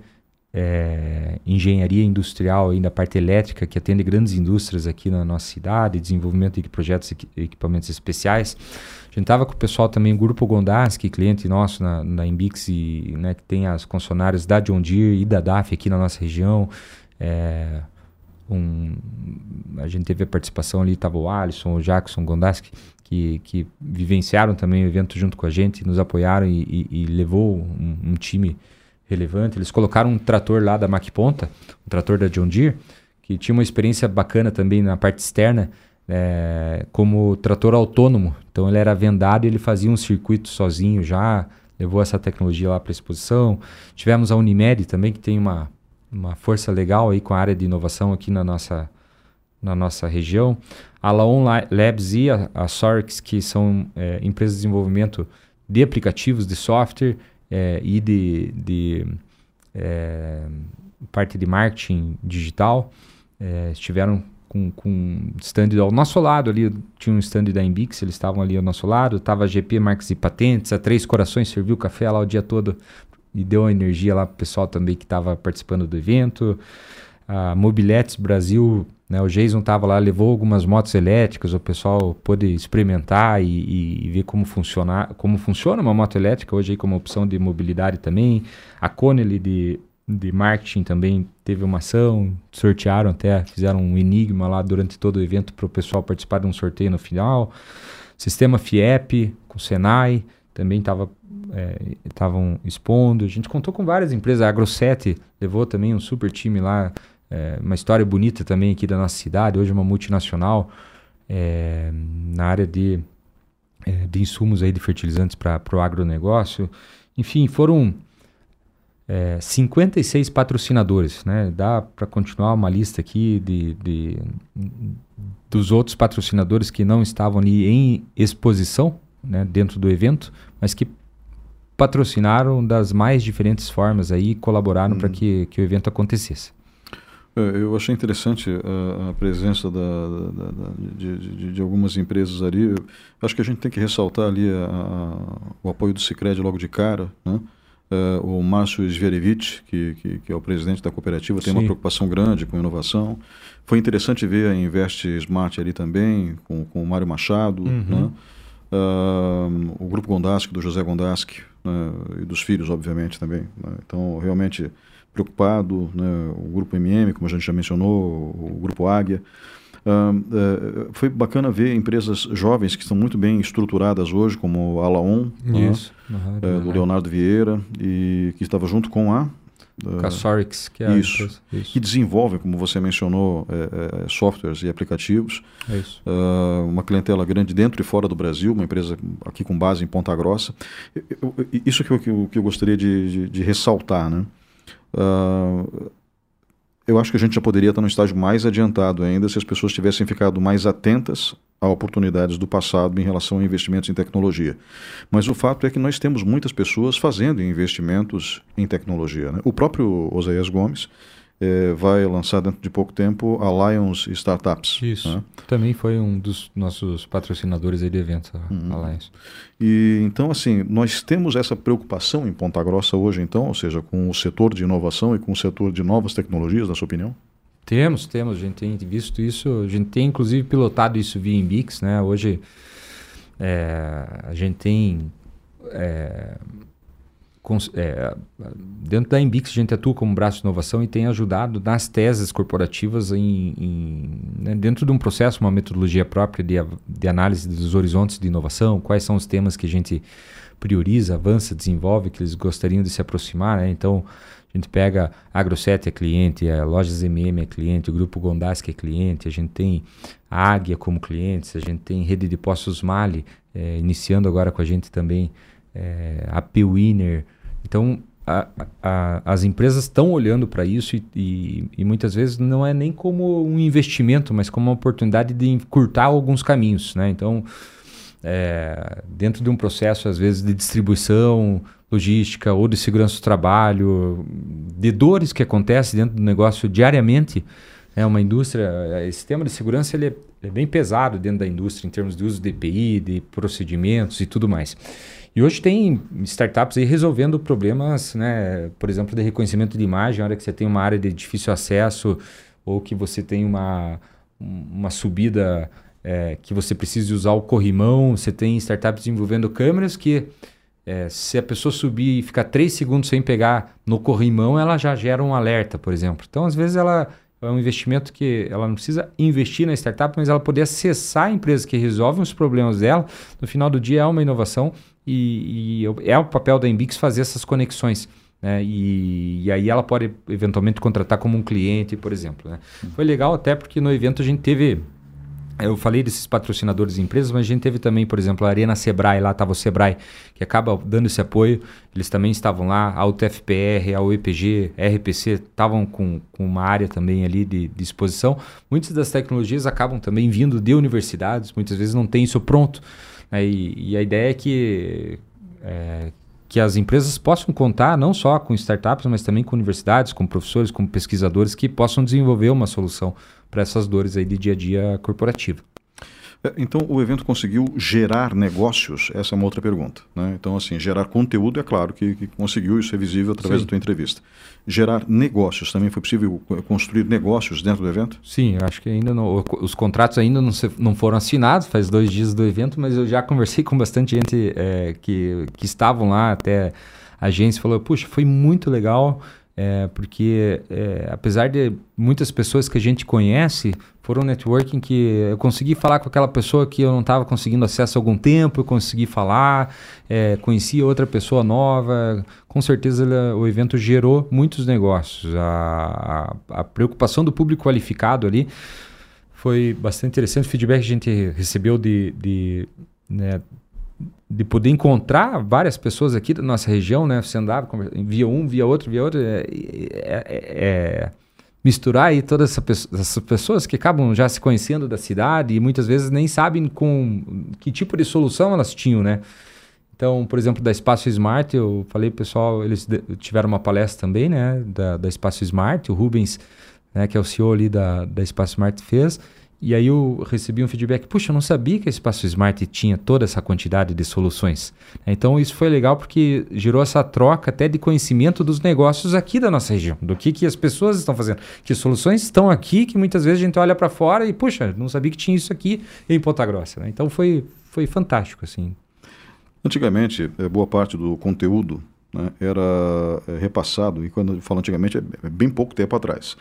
é, engenharia industrial e da parte elétrica que atende grandes indústrias aqui na nossa cidade, desenvolvimento de projetos e equipamentos especiais. A gente estava com o pessoal também, o Grupo Gondaski, cliente nosso na, na Imbix, e, né, que tem as concessionárias da John Deere e da DAF aqui na nossa região. É, um, a gente teve a participação ali, estava o Alisson, o Jackson Gondaski, que, que vivenciaram também o evento junto com a gente, nos apoiaram e, e, e levou um, um, time relevante. Eles colocaram um trator lá da Mac Ponta, um trator da John Deere, que tinha uma experiência bacana também na parte externa, é, como trator autônomo. Então ele era vendado e ele fazia um circuito sozinho já, levou essa tecnologia lá para exposição. Tivemos a Unimed também, que tem uma, uma força legal aí com a área de inovação aqui na nossa, na nossa região. A Laon Labs e a, a Sorix, que são é, empresas de desenvolvimento de aplicativos, de software é, e de, de é, parte de marketing digital, é, estiveram com, com stand ao nosso lado ali, tinha um stand da Embix, eles estavam ali ao nosso lado, estava a GP Marques e Patentes, a Três Corações serviu café lá o dia todo e deu energia lá para o pessoal também que estava participando do evento. A Mobiletes Brasil, né, o Jason estava lá, levou algumas motos elétricas, o pessoal pôde experimentar e, e, ver como, funciona, como funciona uma moto elétrica hoje aí como opção de mobilidade também. A Connelly de, de marketing também teve uma ação, sortearam até, fizeram um enigma lá durante todo o evento para o pessoal participar de um sorteio no final. Sistema FIEP com Senai também estava estavam é, expondo. A gente contou com várias empresas. A Agro7 levou também um super time lá, é, uma história bonita também aqui da nossa cidade. Hoje uma multinacional é, na área de, é, de insumos aí de fertilizantes para o agronegócio. Enfim, foram é, 56 patrocinadores. Né? Dá para continuar uma lista aqui de, de, dos outros patrocinadores que não estavam ali em exposição né, dentro do evento, mas que patrocinaram das mais diferentes formas aí, colaboraram uhum. para que, que o evento acontecesse. É, eu achei interessante a, a presença da, da, da, de, de, de, algumas empresas ali. Eu acho que a gente tem que ressaltar ali a, a, o apoio do Cicred logo de cara, né? Uh, o Márcio Zverevich, que, que, que, é o presidente da cooperativa, tem Sim. uma preocupação grande com inovação. Foi interessante ver a Invest Smart ali também, com, com o Mário Machado, uhum. né? uh, o Grupo Gondaski, do José Gondaski, né? e dos filhos, obviamente, também. Né? Então, realmente preocupado, né? o Grupo MM, como a gente já mencionou, o Grupo Águia. Uh, uh, foi bacana ver empresas jovens que estão muito bem estruturadas hoje, como a Laon, né? uhum, uh, do Leonardo Vieira, e que estava junto com a Casorix, que é isso, isso. Que desenvolve, como você mencionou, é, é, softwares e aplicativos. Isso. Uh, uma clientela grande dentro e fora do Brasil, uma empresa aqui com base em Ponta Grossa. Eu, eu, isso que eu, que eu gostaria de, de, de ressaltar, né? Uh, eu acho que a gente já poderia estar no estágio mais adiantado ainda se as pessoas tivessem ficado mais atentas a oportunidades do passado em relação a investimentos em tecnologia. Mas o fato é que nós temos muitas pessoas fazendo investimentos em tecnologia. Né? O próprio Oséias Gomes é, vai lançar dentro de pouco tempo a Lions Startups. Isso. Né? Também foi um dos nossos patrocinadores do evento, a uhum. Lions. E então, assim, nós temos essa preocupação em Ponta Grossa hoje, então, ou seja, com o setor de inovação e com o setor de novas tecnologias, na sua opinião? Temos, temos. A gente tem visto isso. A gente tem, inclusive, pilotado isso via Embix, né? Hoje, é, a gente tem é, é, dentro da Embix a gente atua como braço de inovação e tem ajudado nas teses corporativas em, em né, dentro de um processo, uma metodologia própria de, de análise dos horizontes de inovação, quais são os temas que a gente prioriza, avança, desenvolve, que eles gostariam de se aproximar. Né? Então, a gente pega a AgroSet é cliente, a Lojas MM é cliente, o Grupo Gondaski é cliente, a gente tem a Águia como clientes, a gente tem Rede de Postos Mali, é, iniciando agora com a gente também é, a P-Winner, então, a, a, as empresas estão olhando para isso e, e, e, muitas vezes não é nem como um investimento, mas como uma oportunidade de encurtar alguns caminhos. Né? Então, é, dentro de um processo, às vezes, de distribuição, logística ou de segurança do trabalho, de dores que acontecem dentro do negócio diariamente, é uma indústria, esse tema de segurança ele é, é bem pesado dentro da indústria em termos de uso de EPI, de procedimentos e tudo mais. E hoje tem startups aí resolvendo problemas, né? Por exemplo, de reconhecimento de imagem, na hora que você tem uma área de difícil acesso ou que você tem uma, uma subida é, que você precisa usar o corrimão, você tem startups desenvolvendo câmeras que é, se a pessoa subir e ficar três segundos sem pegar no corrimão, ela já gera um alerta, por exemplo. Então, às vezes, ela é um investimento que ela não precisa investir na startup, mas ela poder acessar empresas que resolvem os problemas dela. No final do dia, é uma inovação e, e é o papel da Embix fazer essas conexões. Né? E, e, aí ela pode eventualmente contratar como um cliente, por exemplo. Né? Foi legal até porque no evento a gente teve eu falei desses patrocinadores de empresas, mas a gente teve também, por exemplo, a Arena Sebrae, lá estava o Sebrae, que acaba dando esse apoio. Eles também estavam lá, a UTFPR, a UEPG, a RPC, estavam com, com uma área também ali de, de exposição. Muitas das tecnologias acabam também vindo de universidades, muitas vezes não tem isso pronto. Né? E, e, a ideia é que, é, que as empresas possam contar não só com startups, mas também com universidades, com professores, com pesquisadores que possam desenvolver uma solução para essas dores aí de dia a dia corporativo. É, então, o evento conseguiu gerar negócios? Essa é uma outra pergunta. Né? Então, assim, gerar conteúdo, é claro que, que conseguiu, isso é visível através Sim. da tua entrevista. Gerar negócios, também foi possível construir negócios dentro do evento? Sim, acho que ainda não, os contratos ainda não, se, não foram assinados, faz dois dias do evento, mas eu já conversei com bastante gente é, que, que estavam lá, até a agência falou, puxa, foi muito legal, é, porque é, apesar de muitas pessoas que a gente conhece, foram networking que eu consegui falar com aquela pessoa que eu não estava conseguindo acesso há algum tempo, eu consegui falar, é, conheci outra pessoa nova. Com certeza o evento gerou muitos negócios. A, a, a preocupação do público qualificado ali foi bastante interessante. O feedback que a gente recebeu de, de né, de poder encontrar várias pessoas aqui da nossa região, né? Você andava, via um, via outro, via outro. É, é, é, misturar aí todas essa, essas pessoas que acabam já se conhecendo da cidade e muitas vezes nem sabem com que tipo de solução elas tinham, né? Então, por exemplo, da Espaço Smart, eu falei pessoal, eles tiveram uma palestra também, né? Da, da Espaço Smart, o Rubens, né, que é o CEO ali da, da Espaço Smart, fez. E aí eu recebi um feedback, puxa, eu não sabia que a Espaço Smart tinha toda essa quantidade de soluções. Então isso foi legal porque gerou essa troca até de conhecimento dos negócios aqui da nossa região, do que, que as pessoas estão fazendo, que soluções estão aqui, que muitas vezes a gente olha para fora e, puxa, não sabia que tinha isso aqui em Ponta Grossa. Né? Então foi, foi fantástico, assim. Antigamente, eh, boa parte do conteúdo né, era é, repassado, e quando eu falo antigamente, é, é bem pouco tempo atrás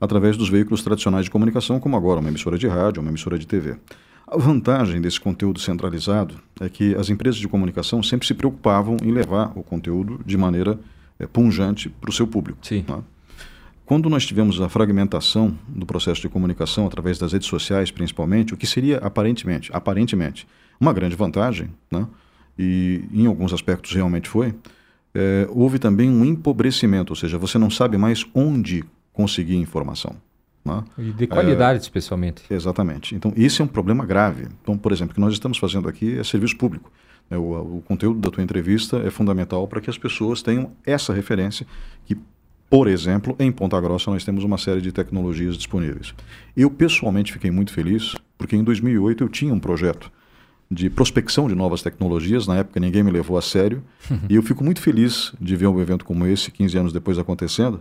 através dos veículos tradicionais de comunicação, como agora uma emissora de rádio, uma emissora de TV. A vantagem desse conteúdo centralizado é que as empresas de comunicação sempre se preocupavam em levar o conteúdo de maneira é, punjante para o seu público. Sim. Né? Quando nós tivemos a fragmentação do processo de comunicação através das redes sociais, principalmente, o que seria aparentemente, aparentemente, uma grande vantagem, né? e em alguns aspectos realmente foi, é, houve também um empobrecimento, ou seja, você não sabe mais onde conseguir informação. Né? E de qualidade, é, especialmente. Exatamente. Então, isso é um problema grave. Então, por exemplo, o que nós estamos fazendo aqui é serviço público. É, o, o conteúdo da tua entrevista é fundamental para que as pessoas tenham essa referência que, por exemplo, em Ponta Grossa nós temos uma série de tecnologias disponíveis. Eu, pessoalmente, fiquei muito feliz porque em 2008 eu tinha um projeto de prospecção de novas tecnologias. Na época ninguém me levou a sério. e eu fico muito feliz de ver um evento como esse, 15 anos depois acontecendo,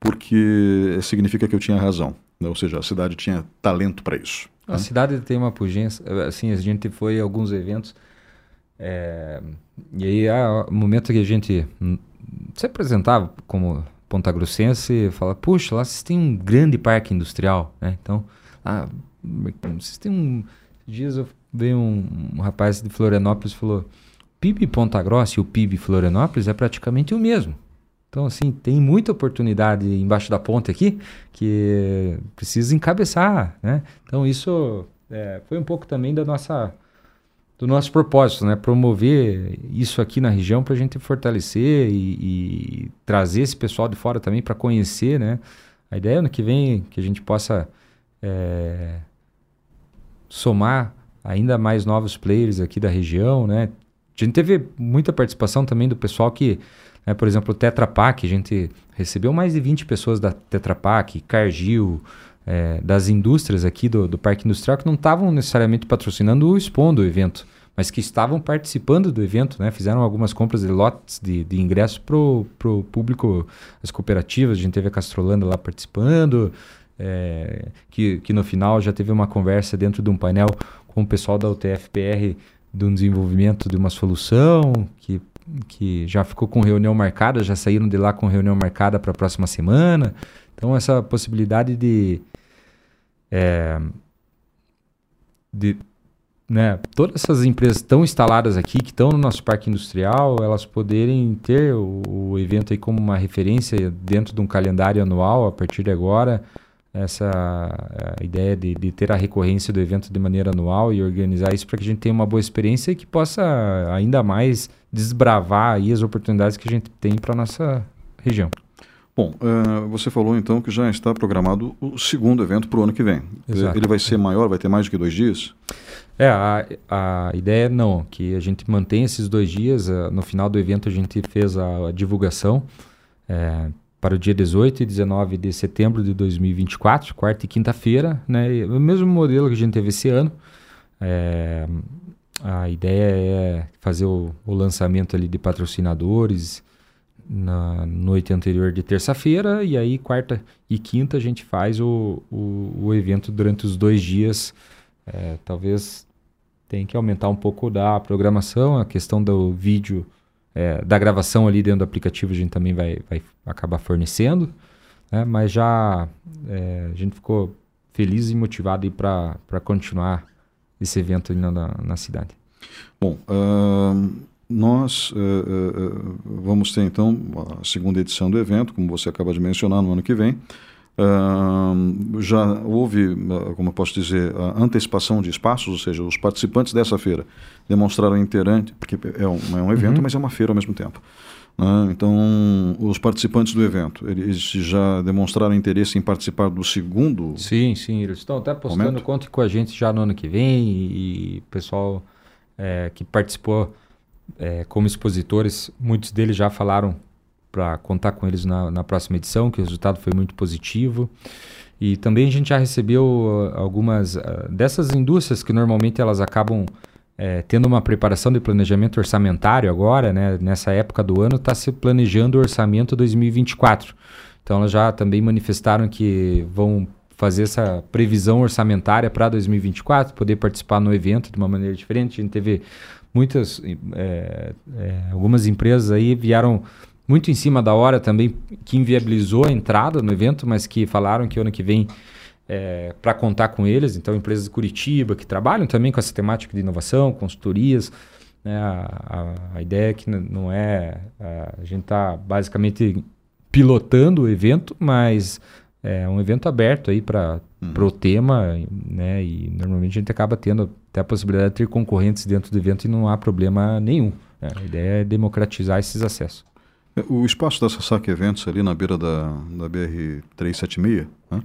porque significa que eu tinha razão. Né? Ou seja, a cidade tinha talento para isso. A né? cidade tem uma pujança. Assim, a gente foi a alguns eventos. É, e aí, há momento que a gente se apresentava como Ponta Grossense, fala: Puxa, lá vocês têm um grande parque industrial. Né? Então, ah, vocês têm um. Dias eu veio um, um rapaz de Florianópolis e falou: PIB Ponta Grossa e o PIB Florianópolis é praticamente o mesmo. Então, assim, tem muita oportunidade embaixo da ponte aqui que precisa encabeçar, né? Então, isso é, foi um pouco também da nossa, do nosso propósito, né? Promover isso aqui na região para a gente fortalecer e, e, trazer esse pessoal de fora também para conhecer, né? A ideia é ano que vem que a gente possa é, somar ainda mais novos players aqui da região, né? A gente teve muita participação também do pessoal que é, por exemplo, o Tetra Pak, a gente recebeu mais de 20 pessoas da Tetra Pak, Cargill, é, das indústrias aqui do, do Parque Industrial que não estavam necessariamente patrocinando ou expondo o evento, mas que estavam participando do evento, né? Fizeram algumas compras de lotes de, de ingresso para o público, as cooperativas, a gente teve a Castrolanda lá participando, é, que, que no final já teve uma conversa dentro de um painel com o pessoal da UTFPR de um desenvolvimento de uma solução que que já ficou com reunião marcada, já saíram de lá com reunião marcada para a próxima semana. Então, essa possibilidade de. É, de né, todas essas empresas estão instaladas aqui, que estão no nosso parque industrial, elas poderem ter o, o, evento aí como uma referência dentro de um calendário anual a partir de agora. essa a ideia de, de, ter a recorrência do evento de maneira anual e organizar isso para que a gente tenha uma boa experiência e que possa ainda mais desbravar aí as oportunidades que a gente tem para nossa região. Bom, uh, você falou então que já está programado o segundo evento para o ano que vem. Exato. Ele vai ser maior, vai ter mais do que dois dias? É, a, a ideia é não, que a gente mantenha esses dois dias. Uh, no final do evento a gente fez a, a divulgação é, para o dia 18 e 19 de setembro de 2024, quarta e quinta-feira, né? O mesmo modelo que a gente teve esse ano. É, a ideia é fazer o, o lançamento ali de patrocinadores, na noite anterior de terça-feira e aí quarta e quinta a gente faz o, o, o evento durante os dois dias. É, talvez tem que aumentar um pouco da programação, a questão do vídeo, é, da gravação ali dentro do aplicativo a gente também vai, vai acabar fornecendo, né? mas já é, a gente ficou feliz e motivado para continuar esse evento na, na cidade. Bom, uh, nós uh, uh, vamos ter então a segunda edição do evento, como você acaba de mencionar, no ano que vem. Uh, já houve, como eu posso dizer, a antecipação de espaços, ou seja, os participantes dessa feira demonstraram interesse, porque é um, é um evento, uhum. mas é uma feira ao mesmo tempo. Né? Então, os participantes do evento, eles já demonstraram interesse em participar do segundo? Sim, sim, eles estão até postando, momento? conte com a gente já no ano que vem e o pessoal é, que participou é, como expositores, muitos deles já falaram para contar com eles na, na, próxima edição, que o resultado foi muito positivo. E também a gente já recebeu uh, algumas uh, dessas indústrias que normalmente elas acabam é, tendo uma preparação de planejamento orçamentário agora, né, nessa época do ano, está se planejando o orçamento 2024. Então elas já também manifestaram que vão fazer essa previsão orçamentária para 2024, poder participar no evento de uma maneira diferente. A gente teve muitas, é, é, algumas empresas aí vieram muito em cima da hora também, que inviabilizou a entrada no evento, mas que falaram que ano que vem é, para contar com eles. Então, empresas de Curitiba que trabalham também com essa temática de inovação, consultorias. Né? A, a, a, ideia é que não é. A, gente está basicamente pilotando o evento, mas é um evento aberto aí para uhum. o tema, né? E normalmente a gente acaba tendo até a possibilidade de ter concorrentes dentro do evento e não há problema nenhum. Né? A ideia é democratizar esses acessos. O espaço da Sasaki Eventos ali na beira da, da BR-376 né?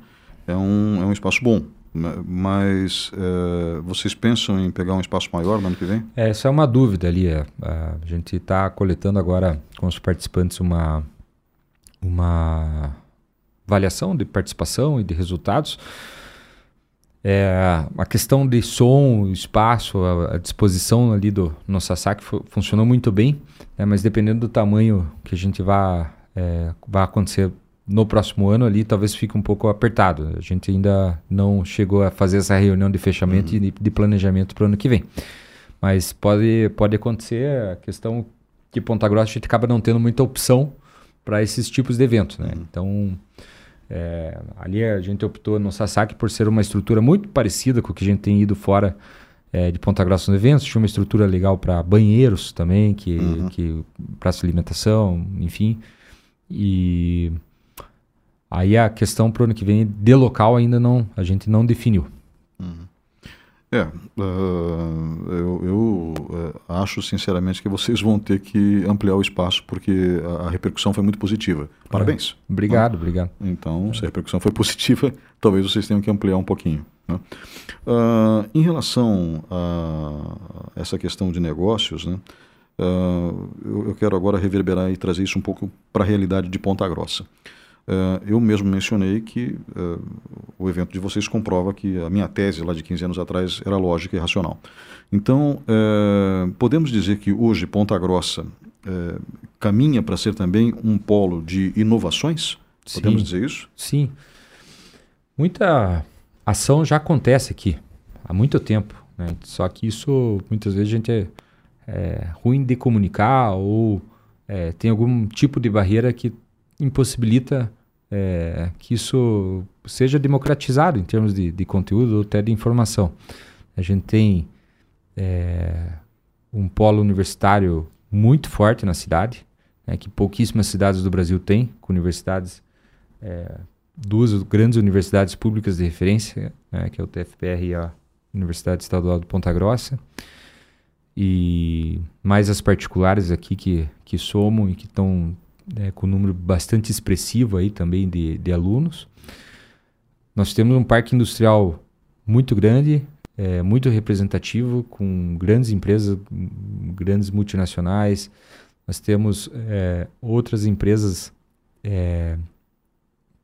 É, um, é um espaço bom, mas é, vocês pensam em pegar um espaço maior no ano que vem? É, essa é uma dúvida ali. É, a gente está coletando agora com os participantes uma, uma avaliação de participação e de resultados. É, a questão de som, espaço, a, a disposição ali do nosso saque funcionou muito bem, né, mas dependendo do tamanho que a gente vai, é, vai acontecer no próximo ano ali, talvez fique um pouco apertado. A gente ainda não chegou a fazer essa reunião de fechamento uhum. e de, planejamento para o ano que vem. Mas pode, pode acontecer a questão que Ponta Grossa a gente acaba não tendo muita opção para esses tipos de eventos. Né? Uhum. Então é, ali a gente optou no Sasaki por ser uma estrutura muito parecida com o que a gente tem ido fora é, de Ponta Grossa nos eventos. Tinha uma estrutura legal para banheiros também, que, uhum. que praça alimentação, enfim. E aí a questão para o ano que vem de local ainda não, a gente não definiu. Uhum. É, uh, eu, eu uh, acho sinceramente que vocês vão ter que ampliar o espaço porque a, a repercussão foi muito positiva. Parabéns. É. Obrigado, obrigado. Então, se a repercussão foi positiva, talvez vocês tenham que ampliar um pouquinho. Né? Uh, em relação a essa questão de negócios, né, eu, eu quero agora reverberar e trazer isso um pouco para a realidade de Ponta Grossa. Uh, eu mesmo mencionei que uh, o evento de vocês comprova que a minha tese lá de 15 anos atrás era lógica e racional. Então, uh, podemos dizer que hoje Ponta Grossa caminha para ser também um polo de inovações? Podemos Sim. dizer isso? Sim. Muita ação já acontece aqui há muito tempo. Né? Só que isso muitas vezes a gente é, é ruim de comunicar ou é, tem algum tipo de barreira que impossibilita é, que isso seja democratizado em termos de, de, conteúdo ou até de informação. A gente tem é, um polo universitário muito forte na cidade, né, que pouquíssimas cidades do Brasil têm, com universidades é, duas grandes universidades públicas de referência, né, que é o TFPR e a Universidade Estadual de Ponta Grossa, e mais as particulares aqui que, que somam e que estão é, com um número bastante expressivo aí também de, de alunos. Nós temos um parque industrial muito grande, é, muito representativo, com grandes empresas, grandes multinacionais. Nós temos é, outras empresas é,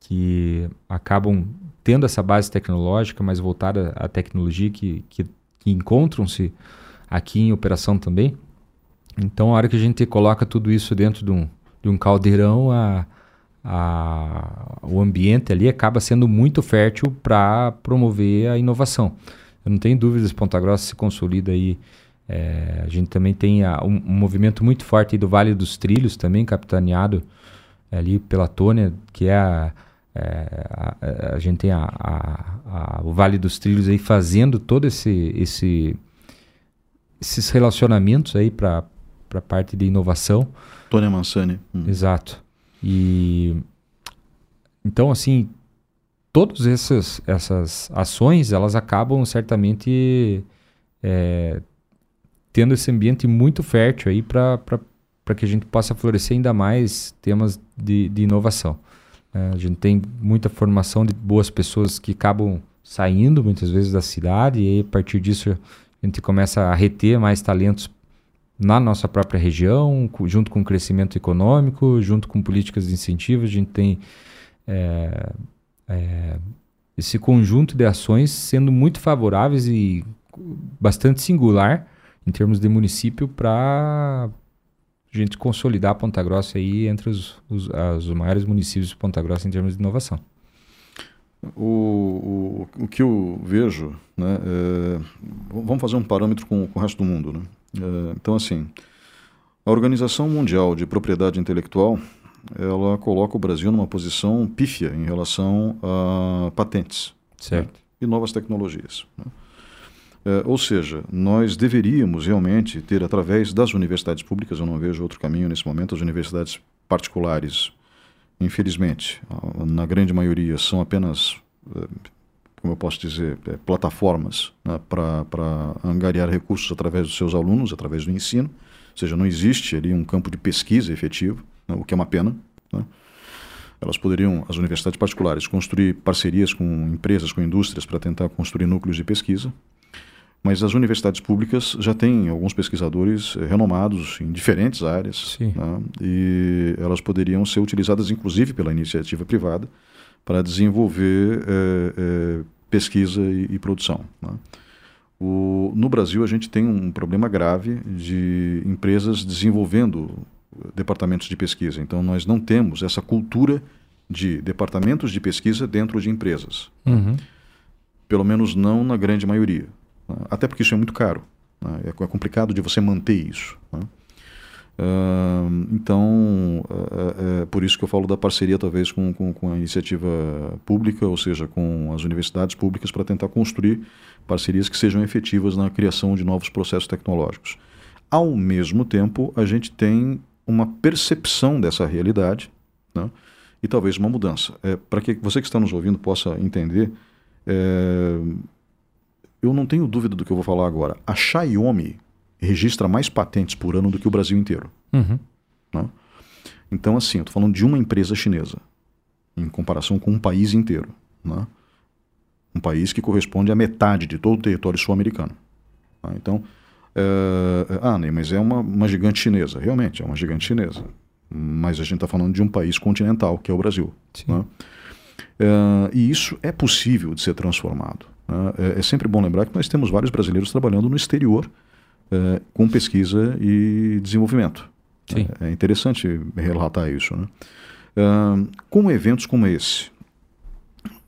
que acabam tendo essa base tecnológica, mais voltada à tecnologia, que, que, que encontram-se aqui em operação também. Então, a hora que a gente coloca tudo isso dentro de um, de um caldeirão, a, a, o ambiente ali acaba sendo muito fértil para promover a inovação. Eu não tenho dúvidas, Ponta Grossa se consolida aí. É, a gente também tem a, um, um, movimento muito forte do Vale dos Trilhos, também capitaneado ali pela Tônia, que é a, é, a, a, gente tem a, a, o Vale dos Trilhos aí fazendo todo esse, esse esses relacionamentos aí para a parte de inovação. Tônia Mansani. Hum. Exato. E então assim todas essas, essas ações elas acabam certamente é, tendo esse ambiente muito fértil aí para que a gente possa florescer ainda mais temas de, de inovação. É, a gente tem muita formação de boas pessoas que acabam saindo muitas vezes da cidade e aí, a partir disso a gente começa a reter mais talentos na nossa própria região, junto com o crescimento econômico, junto com políticas de incentivo, a gente tem é, é, esse conjunto de ações sendo muito favoráveis e bastante singular em termos de município para a gente consolidar Ponta Grossa aí entre os, os, os maiores municípios de Ponta Grossa em termos de inovação. O, o, o que eu vejo, né, é, vamos fazer um parâmetro com, com o resto do mundo. Né? É, então, assim, a Organização Mundial de Propriedade Intelectual ela coloca o Brasil numa posição pífia em relação a patentes. Né, e novas tecnologias. Né? É, ou seja, nós deveríamos realmente ter, através das universidades públicas, eu não vejo outro caminho nesse momento, as universidades particulares infelizmente, na grande maioria, são apenas, eh, como eu posso dizer, eh, plataformas né, para angariar recursos através dos seus alunos, através do ensino. Ou seja, não existe ali um campo de pesquisa efetivo, né, o que é uma pena. Né. Elas poderiam, as universidades particulares, construir parcerias com empresas, com indústrias, para tentar construir núcleos de pesquisa. Mas as universidades públicas já têm alguns pesquisadores eh, renomados em diferentes áreas né? e elas poderiam ser utilizadas, inclusive, pela iniciativa privada para desenvolver é, é, pesquisa e, e produção. Né? O, no Brasil, a gente tem um problema grave de empresas desenvolvendo departamentos de pesquisa. Então, nós não temos essa cultura de departamentos de pesquisa dentro de empresas. Uhum. Pelo menos não na grande maioria. Né? Até porque isso é muito caro. Né? É, é complicado de você manter isso. Então, é, é, por isso que eu falo da parceria, talvez, com, com, com, a iniciativa pública, ou seja, com as universidades públicas, para tentar construir parcerias que sejam efetivas na criação de novos processos tecnológicos. Ao mesmo tempo, a gente tem uma percepção dessa realidade né? e talvez uma mudança. É, para que você que está nos ouvindo possa entender, é, eu não tenho dúvida do que eu vou falar agora. A Xiaomi registra mais patentes por ano do que o Brasil inteiro. Uhum. Né? Então, assim, eu estou falando de uma empresa chinesa, em comparação com um país inteiro. Né? Um país que corresponde à metade de todo o território sul-americano. Né? Então, é... ah, Ney, mas é uma, uma gigante chinesa. Realmente, é uma gigante chinesa. Mas a gente está falando de um país continental, que é o Brasil. Né? É... e isso é possível de ser transformado. Né? É, é, sempre bom lembrar que nós temos vários brasileiros trabalhando no exterior é, com pesquisa e desenvolvimento. Sim. É, é interessante relatar isso. Né? com eventos como esse,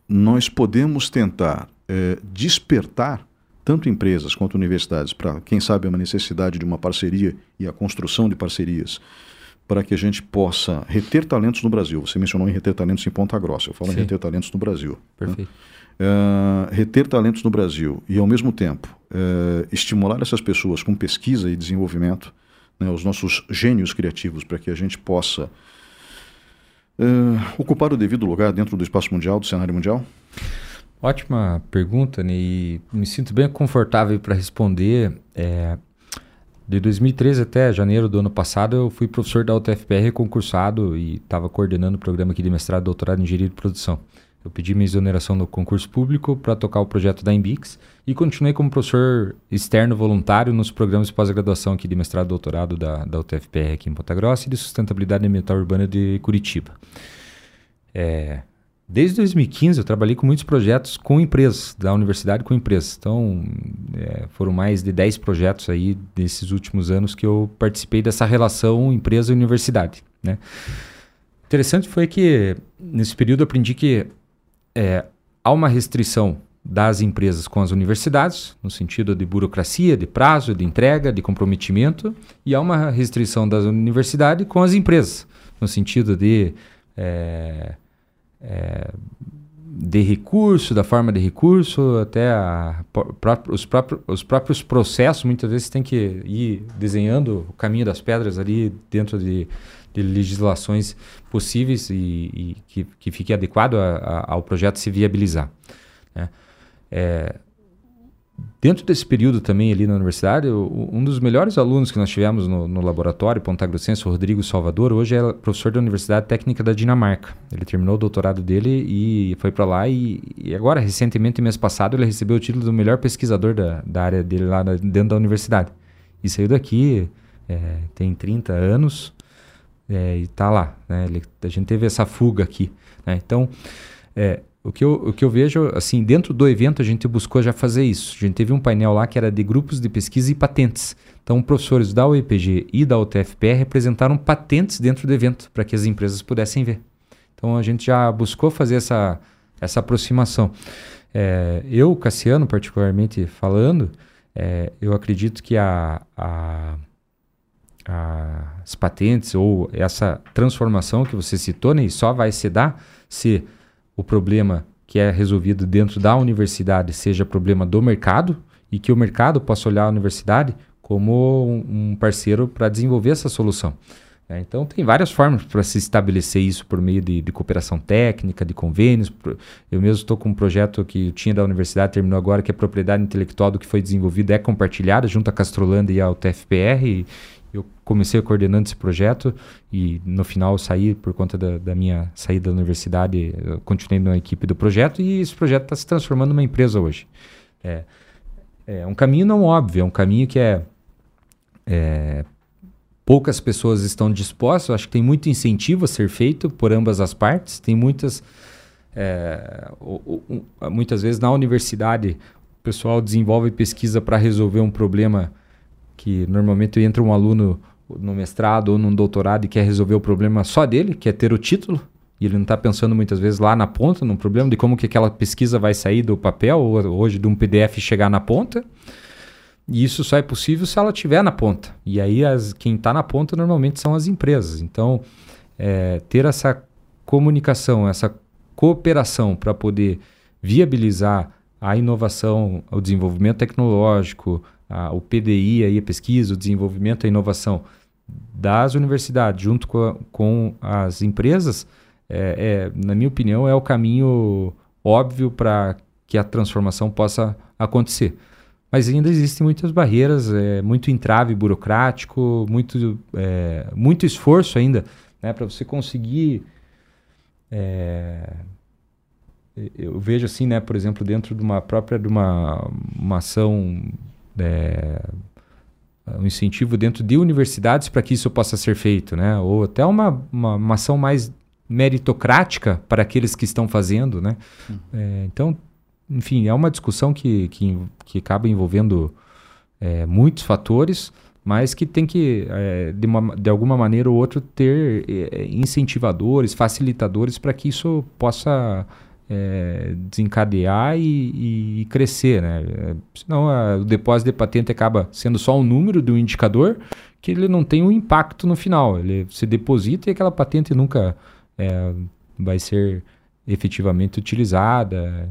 nós podemos tentar é, despertar tanto empresas quanto universidades para, quem sabe, uma necessidade de uma parceria e a construção de parcerias para que a gente possa reter talentos no Brasil. Você mencionou em reter talentos em Ponta Grossa, eu falo Sim. em reter talentos no Brasil. Né? Perfeito. Né? uh, reter talentos no Brasil e, ao mesmo tempo, uh, estimular essas pessoas com pesquisa e desenvolvimento, né, os nossos gênios criativos, para que a gente possa Uh, ocupar o devido lugar dentro do espaço mundial, do cenário mundial? Ótima pergunta, né? e me sinto bem confortável para responder. É, de 2013 até janeiro do ano passado, eu fui professor da UTFPR concursado e estava coordenando o programa aqui de mestrado e doutorado em engenharia de produção. Eu pedi minha exoneração no concurso público para tocar o projeto da Embix e continuei como professor externo voluntário nos programas de pós-graduação aqui de mestrado e doutorado da, da UTFPR aqui em Ponta Grossa e de sustentabilidade ambiental urbana de Curitiba. É, desde 2015 eu trabalhei com muitos projetos com empresas, da universidade com empresas. Então é, foram mais de 10 projetos aí desses últimos anos que eu participei dessa relação empresa-universidade. Né? Interessante foi que nesse período aprendi que é, há uma restrição das empresas com as universidades, no sentido de burocracia, de prazo, de entrega, de comprometimento, e há uma restrição das universidades com as empresas, no sentido de, é, é, de recurso, da forma de recurso, até a, os, próprios, os próprios processos, muitas vezes tem que ir desenhando o caminho das pedras ali dentro de de legislações possíveis e, e que, que fique adequado a, a, ao projeto se viabilizar. Né? É, dentro desse período também ali na universidade, o, um dos melhores alunos que nós tivemos no, no laboratório Ponta Grossense, o Rodrigo Salvador, hoje é professor da Universidade Técnica da Dinamarca. Ele terminou o doutorado dele e foi para lá e, e, agora, recentemente, mês passado, ele recebeu o título do melhor pesquisador da, da área dele lá na, dentro da universidade. E saiu daqui, é, tem 30 anos, é, e tá lá. Né? Ele, a gente teve essa fuga aqui. Né? Então, é, o, que eu, o que eu vejo, assim, dentro do evento a gente buscou já fazer isso. A gente teve um painel lá que era de grupos de pesquisa e patentes. Então, professores da UEPG e da UTFPR representaram patentes dentro do evento para que as empresas pudessem ver. Então, a gente já buscou fazer essa, essa aproximação. É, eu, Cassiano, particularmente falando, é, eu acredito que a, a as patentes ou essa transformação que você citou, né, só vai se dar se o problema que é resolvido dentro da universidade seja problema do mercado e que o mercado possa olhar a universidade como um parceiro para desenvolver essa solução. É, então, tem várias formas para se estabelecer isso por meio de, de cooperação técnica, de convênios. Eu mesmo estou com um projeto que eu tinha da universidade, terminou agora, que é propriedade intelectual do que foi desenvolvido, é compartilhada junto à Castrolândia e ao TFPR. E, eu comecei coordenando esse projeto e no final saí por conta da, da minha saída da universidade, continuei na equipe do projeto e esse projeto está se transformando numa empresa hoje. É, é um caminho não óbvio, é um caminho que é, é poucas pessoas estão dispostas, acho que tem muito incentivo a ser feito por ambas as partes, tem muitas é, muitas vezes na universidade o pessoal desenvolve pesquisa para resolver um problema que normalmente entra um aluno no mestrado ou num doutorado e quer resolver o problema só dele, que é ter o título, e ele não está pensando muitas vezes lá na ponta, no problema de como que aquela pesquisa vai sair do papel ou hoje de um PDF chegar na ponta. E isso só é possível se ela estiver na ponta. E aí as, quem está na ponta normalmente são as empresas. Então, é, ter essa comunicação, essa cooperação para poder viabilizar a inovação, o desenvolvimento tecnológico, a, o PDI, aí, a pesquisa, o desenvolvimento, a inovação das universidades junto com, a, com as empresas, é, é, na minha opinião, é o caminho óbvio para que a transformação possa acontecer. Mas ainda existem muitas barreiras, é, muito entrave burocrático, muito, é, muito esforço ainda né, para você conseguir. É, eu vejo assim, né, por exemplo, dentro de uma própria de uma, uma ação é, um incentivo dentro de universidades para que isso possa ser feito, né? Ou até uma, uma, uma ação mais meritocrática para aqueles que estão fazendo, né? Uhum. É, então, enfim, é uma discussão que, que, que acaba envolvendo é, muitos fatores, mas que tem que, é, de, uma, de alguma maneira ou outra, ter é, incentivadores, facilitadores para que isso possa é, desencadear e, e, crescer, né? Senão a, o depósito de patente acaba sendo só um número de um indicador que ele não tem um impacto no final. Ele se deposita e aquela patente nunca é, vai ser efetivamente utilizada,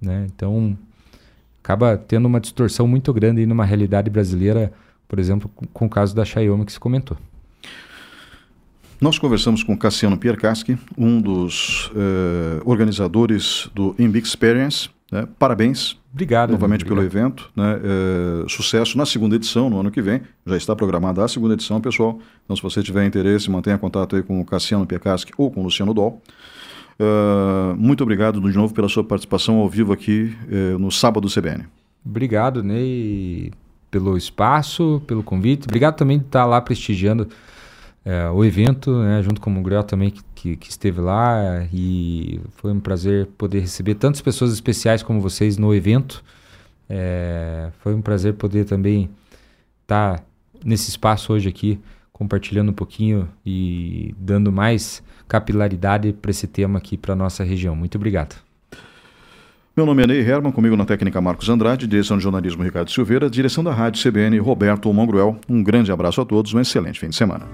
né? Então acaba tendo uma distorção muito grande numa realidade brasileira, por exemplo, com, com o caso da Xiaomi que se comentou. Nós conversamos com Cassiano Pierkowski, um dos uh, organizadores do Imbic Experience. Né? Parabéns. Obrigado. Novamente obrigado. pelo evento. Né? Uh, sucesso na segunda edição, no ano que vem. Já está programada a segunda edição, pessoal. Então, se você tiver interesse, mantenha contato aí com o Cassiano Pierkowski ou com o Luciano Doll. Uh, muito obrigado de novo pela sua participação ao vivo aqui no Sábado CBN. Obrigado, Ney, pelo espaço, pelo convite. Obrigado também de estar lá prestigiando é, o evento, né, junto com o Mugriel também, que, que, que, esteve lá. E foi um prazer poder receber tantas pessoas especiais como vocês no evento. É, foi um prazer poder também estar nesse espaço hoje aqui, compartilhando um pouquinho e dando mais capilaridade para esse tema aqui para nossa região. Muito obrigado. Meu nome é Ney Herman, comigo na técnica Marcos Andrade, direção de jornalismo Ricardo Silveira, direção da rádio CBN Roberto Mongruel. Um grande abraço a todos, um excelente fim de semana.